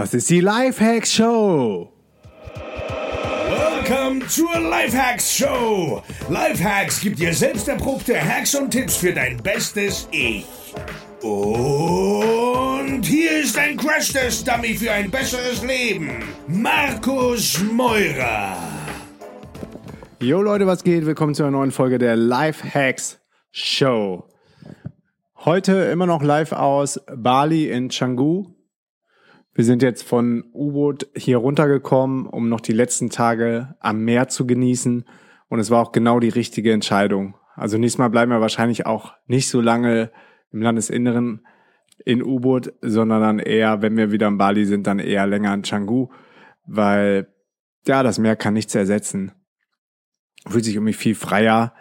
Das ist die Lifehacks Show. Welcome zur Lifehacks Show. Lifehacks gibt dir selbst erprobte Hacks und Tipps für dein bestes Ich. Und hier ist ein Crash-Test-Dummy für ein besseres Leben. Markus Meurer. Jo Leute, was geht? Willkommen zu einer neuen Folge der Lifehacks Show. Heute immer noch live aus Bali in Canggu. Wir sind jetzt von U-Boot hier runtergekommen, um noch die letzten Tage am Meer zu genießen. Und es war auch genau die richtige Entscheidung. Also nächstes Mal bleiben wir wahrscheinlich auch nicht so lange im Landesinneren in U-Boot, sondern dann eher, wenn wir wieder in Bali sind, dann eher länger in Canggu, weil ja, das Meer kann nichts ersetzen. Fühlt sich irgendwie viel freier.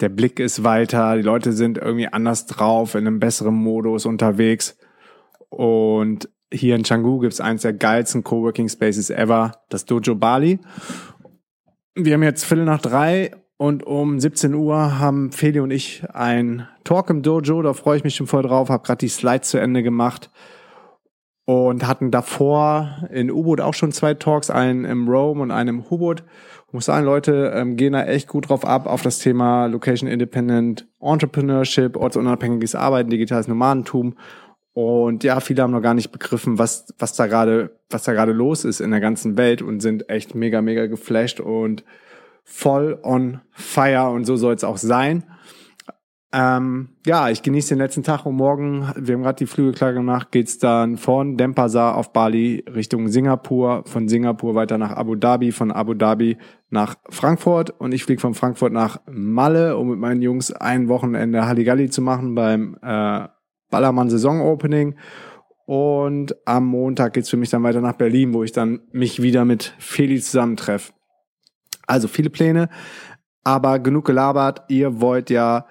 Der Blick ist weiter, die Leute sind irgendwie anders drauf, in einem besseren Modus unterwegs. Und hier in Canggu es eins der geilsten Coworking Spaces ever, das Dojo Bali. Wir haben jetzt Viertel nach drei und um 17 Uhr haben Feli und ich ein Talk im Dojo. Da freue ich mich schon voll drauf. Habe gerade die Slides zu Ende gemacht und hatten davor in U-Boot auch schon zwei Talks, einen im Rome und einen im U-Boot. Muss sagen, Leute ähm, gehen da echt gut drauf ab auf das Thema Location Independent Entrepreneurship, ortsunabhängiges Arbeiten, digitales Nomadentum und ja, viele haben noch gar nicht begriffen, was, was da gerade, was da gerade los ist in der ganzen Welt und sind echt mega, mega geflasht und voll on fire und so soll es auch sein. Ähm, ja, ich genieße den letzten Tag und morgen, wir haben gerade die Flüge klar gemacht, geht's dann von Denpasar auf Bali Richtung Singapur, von Singapur weiter nach Abu Dhabi, von Abu Dhabi nach Frankfurt und ich fliege von Frankfurt nach Malle, um mit meinen Jungs ein Wochenende Halligalli zu machen beim äh, Ballermann Saison-Opening. Und am Montag geht's für mich dann weiter nach Berlin, wo ich dann mich wieder mit Feli zusammentreffe. Also viele Pläne, aber genug gelabert. Ihr wollt ja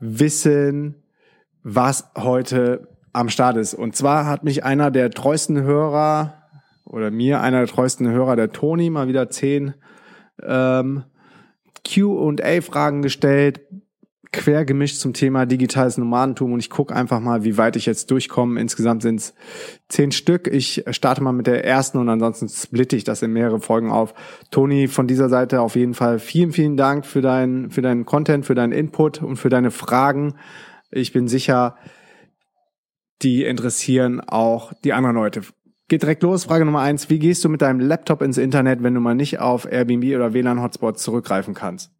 wissen, was heute am Start ist. Und zwar hat mich einer der treuesten Hörer oder mir einer der treuesten Hörer, der Toni, mal wieder zehn ähm, Q&A-Fragen gestellt quer gemischt zum Thema digitales Nomadentum und ich gucke einfach mal, wie weit ich jetzt durchkomme. Insgesamt sind es zehn Stück. Ich starte mal mit der ersten und ansonsten splitte ich das in mehrere Folgen auf. Toni, von dieser Seite auf jeden Fall vielen, vielen Dank für deinen, für deinen Content, für deinen Input und für deine Fragen. Ich bin sicher, die interessieren auch die anderen Leute. Geht direkt los. Frage Nummer eins. Wie gehst du mit deinem Laptop ins Internet, wenn du mal nicht auf Airbnb oder WLAN-Hotspots zurückgreifen kannst?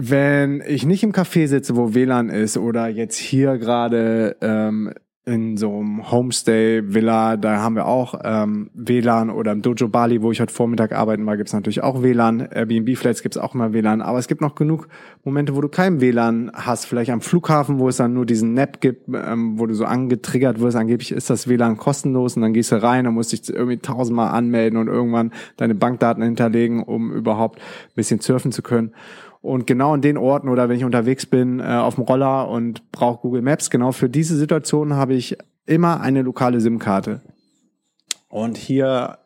Wenn ich nicht im Café sitze, wo WLAN ist oder jetzt hier gerade ähm, in so einem Homestay-Villa, da haben wir auch ähm, WLAN oder im Dojo Bali, wo ich heute Vormittag arbeiten war, gibt's natürlich auch WLAN. Airbnb-Flats gibt's auch immer WLAN, aber es gibt noch genug Momente, wo du kein WLAN hast. Vielleicht am Flughafen, wo es dann nur diesen Nap gibt, ähm, wo du so angetriggert wirst. Angeblich ist das WLAN kostenlos und dann gehst du rein und musst dich irgendwie tausendmal anmelden und irgendwann deine Bankdaten hinterlegen, um überhaupt ein bisschen surfen zu können. Und genau in den Orten oder wenn ich unterwegs bin äh, auf dem Roller und brauche Google Maps, genau für diese Situation habe ich immer eine lokale SIM-Karte. Und hier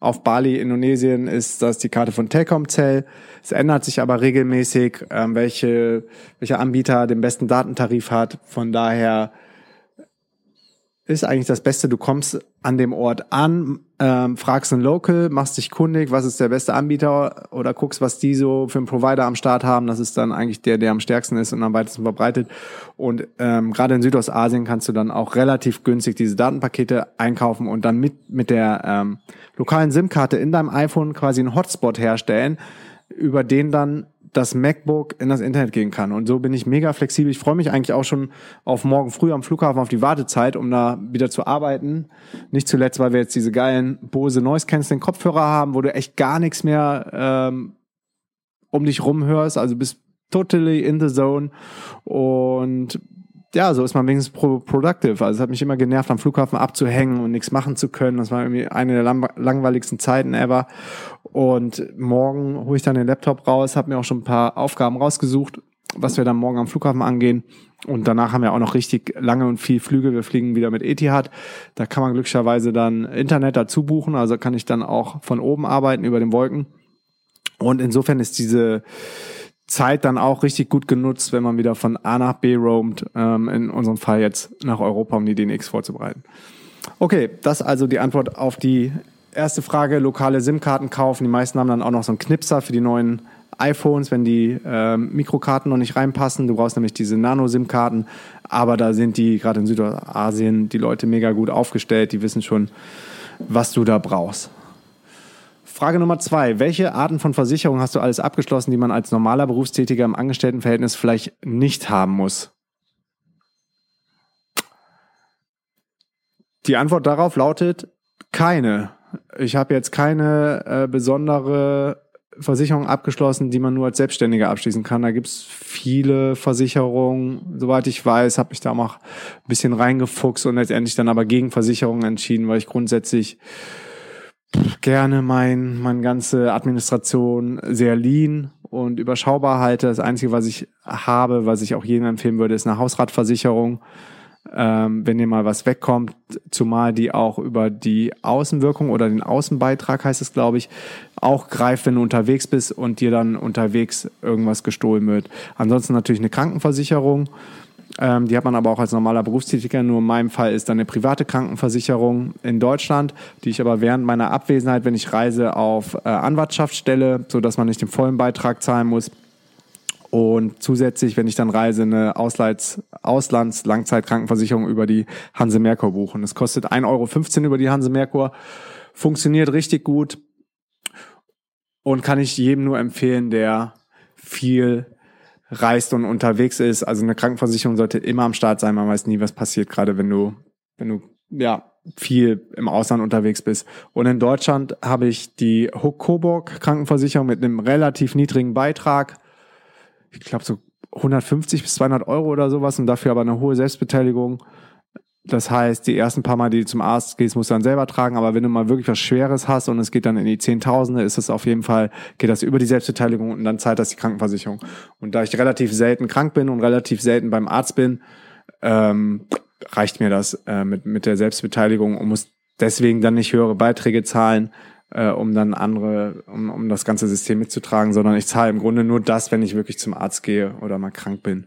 auf Bali, Indonesien, ist das die Karte von Telkomcell. Es ändert sich aber regelmäßig, ähm, welche, welcher Anbieter den besten Datentarif hat. Von daher ist eigentlich das Beste. Du kommst an dem Ort an, ähm, fragst einen Local, machst dich kundig, was ist der beste Anbieter oder guckst, was die so für einen Provider am Start haben. Das ist dann eigentlich der, der am stärksten ist und am weitesten verbreitet. Und ähm, gerade in Südostasien kannst du dann auch relativ günstig diese Datenpakete einkaufen und dann mit, mit der ähm, lokalen SIM-Karte in deinem iPhone quasi einen Hotspot herstellen, über den dann das MacBook in das Internet gehen kann. Und so bin ich mega flexibel. Ich freue mich eigentlich auch schon auf morgen früh am Flughafen auf die Wartezeit, um da wieder zu arbeiten. Nicht zuletzt, weil wir jetzt diese geilen Bose Noise Cancelling Kopfhörer haben, wo du echt gar nichts mehr ähm, um dich rumhörst. Also bist totally in the zone. Und ja, so ist man wenigstens pro productive. Also es hat mich immer genervt, am Flughafen abzuhängen und nichts machen zu können. Das war irgendwie eine der langweiligsten Zeiten ever. Und morgen hole ich dann den Laptop raus, habe mir auch schon ein paar Aufgaben rausgesucht, was wir dann morgen am Flughafen angehen. Und danach haben wir auch noch richtig lange und viel Flüge. Wir fliegen wieder mit Etihad. Da kann man glücklicherweise dann Internet dazu buchen. Also kann ich dann auch von oben arbeiten über den Wolken. Und insofern ist diese Zeit dann auch richtig gut genutzt, wenn man wieder von A nach B roamt, ähm, in unserem Fall jetzt nach Europa, um die DNX vorzubereiten. Okay, das also die Antwort auf die erste Frage. Lokale SIM-Karten kaufen. Die meisten haben dann auch noch so einen Knipser für die neuen iPhones, wenn die äh, Mikrokarten noch nicht reinpassen. Du brauchst nämlich diese Nano-SIM-Karten. Aber da sind die, gerade in Südostasien, die Leute mega gut aufgestellt. Die wissen schon, was du da brauchst. Frage Nummer zwei. Welche Arten von Versicherungen hast du alles abgeschlossen, die man als normaler Berufstätiger im Angestelltenverhältnis vielleicht nicht haben muss? Die Antwort darauf lautet keine. Ich habe jetzt keine äh, besondere Versicherung abgeschlossen, die man nur als Selbstständiger abschließen kann. Da gibt's viele Versicherungen. Soweit ich weiß, habe ich da auch ein bisschen reingefuchst und letztendlich dann aber gegen Versicherungen entschieden, weil ich grundsätzlich gerne mein, meine ganze Administration sehr lean und überschaubar halte. Das Einzige, was ich habe, was ich auch jedem empfehlen würde, ist eine Hausratversicherung ähm, wenn dir mal was wegkommt, zumal die auch über die Außenwirkung oder den Außenbeitrag heißt es, glaube ich, auch greift, wenn du unterwegs bist und dir dann unterwegs irgendwas gestohlen wird. Ansonsten natürlich eine Krankenversicherung. Ähm, die hat man aber auch als normaler Berufstätiger. Nur in meinem Fall ist dann eine private Krankenversicherung in Deutschland, die ich aber während meiner Abwesenheit, wenn ich reise, auf äh, Anwartschaft stelle, sodass man nicht den vollen Beitrag zahlen muss. Und zusätzlich, wenn ich dann reise, eine Ausleits Auslands-Langzeitkrankenversicherung über die Hanse Merkur buchen. Das kostet 1,15 Euro über die Hanse Merkur. Funktioniert richtig gut und kann ich jedem nur empfehlen, der viel reist und unterwegs ist. Also eine Krankenversicherung sollte immer am Start sein. Man weiß nie, was passiert, gerade wenn du, wenn du, ja, viel im Ausland unterwegs bist. Und in Deutschland habe ich die Hook Coburg Krankenversicherung mit einem relativ niedrigen Beitrag ich glaube, so 150 bis 200 Euro oder sowas und dafür aber eine hohe Selbstbeteiligung. Das heißt, die ersten paar Mal, die du zum Arzt gehst, musst du dann selber tragen. Aber wenn du mal wirklich was Schweres hast und es geht dann in die Zehntausende, ist es auf jeden Fall, geht das über die Selbstbeteiligung und dann zahlt das die Krankenversicherung. Und da ich relativ selten krank bin und relativ selten beim Arzt bin, ähm, reicht mir das äh, mit, mit der Selbstbeteiligung und muss deswegen dann nicht höhere Beiträge zahlen, äh, um dann andere, um, um das ganze System mitzutragen, sondern ich zahle im Grunde nur das, wenn ich wirklich zum Arzt gehe oder mal krank bin.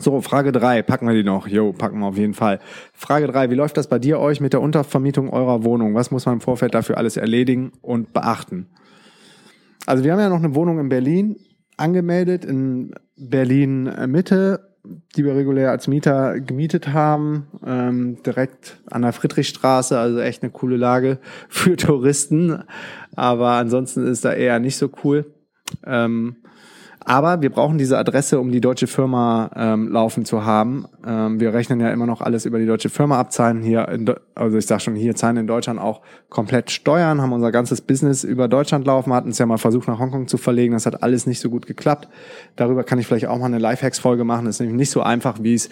So, Frage drei packen wir die noch. Jo, packen wir auf jeden Fall. Frage drei wie läuft das bei dir euch mit der Untervermietung eurer Wohnung? Was muss man im Vorfeld dafür alles erledigen und beachten? Also wir haben ja noch eine Wohnung in Berlin angemeldet, in Berlin Mitte die wir regulär als Mieter gemietet haben, ähm, direkt an der Friedrichstraße, also echt eine coole Lage für Touristen. Aber ansonsten ist da eher nicht so cool. Ähm, aber wir brauchen diese Adresse, um die deutsche Firma ähm, laufen zu haben. Ähm, wir rechnen ja immer noch alles über die deutsche Firma ab, zahlen hier, in, also ich sag schon, hier zahlen in Deutschland auch komplett Steuern, haben unser ganzes Business über Deutschland laufen, hatten es ja mal versucht nach Hongkong zu verlegen, das hat alles nicht so gut geklappt. Darüber kann ich vielleicht auch mal eine Lifehacks-Folge machen. Das ist nämlich nicht so einfach, wie es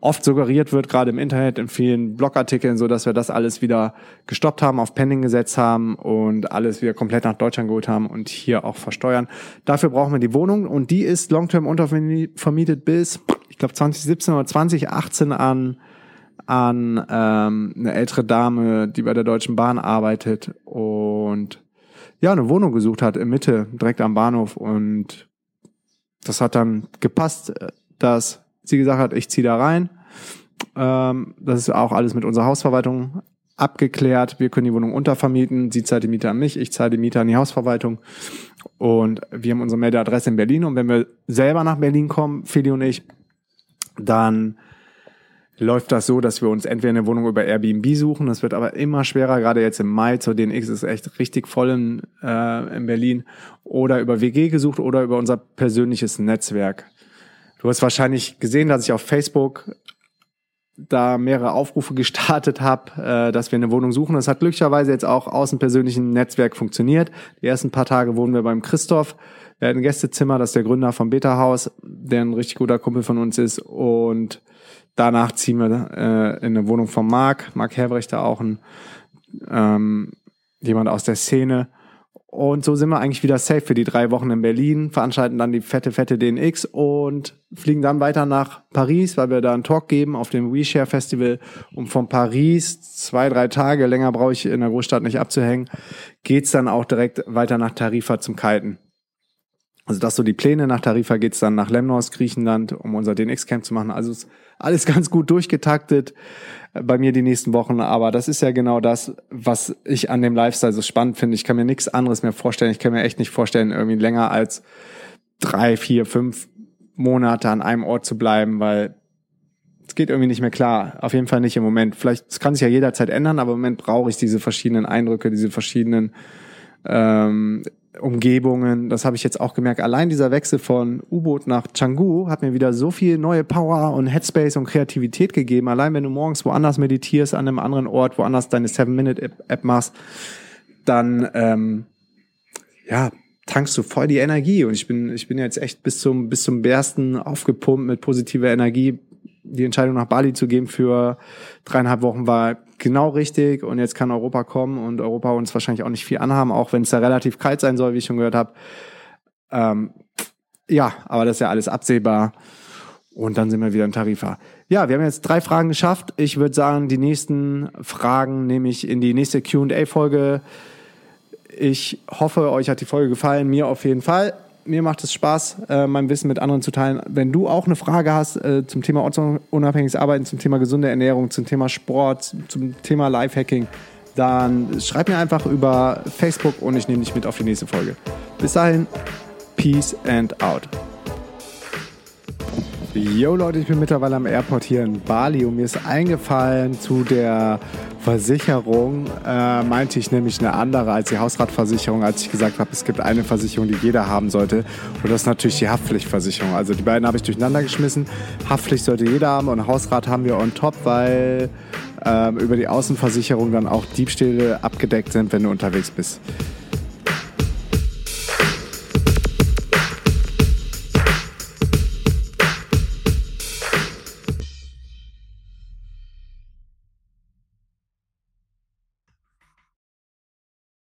oft suggeriert wird, gerade im Internet, in vielen Blogartikeln, so dass wir das alles wieder gestoppt haben, auf Pending gesetzt haben und alles wieder komplett nach Deutschland geholt haben und hier auch versteuern. Dafür brauchen wir die Wohnung und die ist long-term untervermietet bis, ich glaube, 2017 oder 2018 an an ähm, eine ältere Dame, die bei der Deutschen Bahn arbeitet und ja, eine Wohnung gesucht hat in Mitte, direkt am Bahnhof und das hat dann gepasst, dass sie gesagt hat, ich ziehe da rein. Ähm, das ist auch alles mit unserer Hausverwaltung abgeklärt. Wir können die Wohnung untervermieten. Sie zahlt die Miete an mich, ich zahle die Miete an die Hausverwaltung. Und wir haben unsere Meldeadresse in Berlin. Und wenn wir selber nach Berlin kommen, Feli und ich, dann läuft das so, dass wir uns entweder eine Wohnung über Airbnb suchen. Das wird aber immer schwerer, gerade jetzt im Mai zur DNX ist echt richtig voll in, äh, in Berlin. Oder über WG gesucht oder über unser persönliches Netzwerk. Du hast wahrscheinlich gesehen, dass ich auf Facebook da mehrere Aufrufe gestartet habe, äh, dass wir eine Wohnung suchen. Das hat glücklicherweise jetzt auch aus dem persönlichen Netzwerk funktioniert. Die ersten paar Tage wohnen wir beim Christoph. Er hat ein Gästezimmer, das ist der Gründer vom Beta Haus, der ein richtig guter Kumpel von uns ist. Und danach ziehen wir äh, in eine Wohnung von Marc. Marc Herbrechter, auch ein ähm, jemand aus der Szene. Und so sind wir eigentlich wieder safe für die drei Wochen in Berlin, veranstalten dann die fette, fette DNX und fliegen dann weiter nach Paris, weil wir da einen Talk geben auf dem WeShare Festival. Und von Paris, zwei, drei Tage, länger brauche ich in der Großstadt nicht abzuhängen, geht's dann auch direkt weiter nach Tarifa zum Kiten. Also das so die Pläne. Nach Tarifa geht's dann nach Lemnos, Griechenland, um unser DNX-Camp zu machen. Also ist alles ganz gut durchgetaktet äh, bei mir die nächsten Wochen. Aber das ist ja genau das, was ich an dem Lifestyle so spannend finde. Ich kann mir nichts anderes mehr vorstellen. Ich kann mir echt nicht vorstellen, irgendwie länger als drei, vier, fünf Monate an einem Ort zu bleiben, weil es geht irgendwie nicht mehr klar. Auf jeden Fall nicht im Moment. Vielleicht, es kann sich ja jederzeit ändern, aber im Moment brauche ich diese verschiedenen Eindrücke, diese verschiedenen ähm, Umgebungen. Das habe ich jetzt auch gemerkt. Allein dieser Wechsel von U-Boot nach Canggu hat mir wieder so viel neue Power und Headspace und Kreativität gegeben. Allein wenn du morgens woanders meditierst, an einem anderen Ort, woanders deine Seven-Minute-App machst, dann ähm, ja, tankst du voll die Energie. Und ich bin, ich bin jetzt echt bis zum, bis zum Bersten aufgepumpt mit positiver Energie. Die Entscheidung nach Bali zu geben für dreieinhalb Wochen war genau richtig. Und jetzt kann Europa kommen und Europa uns wahrscheinlich auch nicht viel anhaben, auch wenn es da relativ kalt sein soll, wie ich schon gehört habe. Ähm, ja, aber das ist ja alles absehbar. Und dann sind wir wieder in Tarifa. Ja, wir haben jetzt drei Fragen geschafft. Ich würde sagen, die nächsten Fragen nehme ich in die nächste QA-Folge ich hoffe, euch hat die Folge gefallen. Mir auf jeden Fall. Mir macht es Spaß, äh, mein Wissen mit anderen zu teilen. Wenn du auch eine Frage hast äh, zum Thema ortsunabhängiges Arbeiten, zum Thema gesunde Ernährung, zum Thema Sport, zum Thema Lifehacking, dann schreib mir einfach über Facebook und ich nehme dich mit auf die nächste Folge. Bis dahin, Peace and out. Yo Leute, ich bin mittlerweile am Airport hier in Bali und mir ist eingefallen zu der Versicherung, äh, meinte ich nämlich eine andere als die Hausratversicherung, als ich gesagt habe, es gibt eine Versicherung, die jeder haben sollte und das ist natürlich die Haftpflichtversicherung. Also die beiden habe ich durcheinander geschmissen. Haftpflicht sollte jeder haben und Hausrat haben wir on top, weil äh, über die Außenversicherung dann auch Diebstähle abgedeckt sind, wenn du unterwegs bist.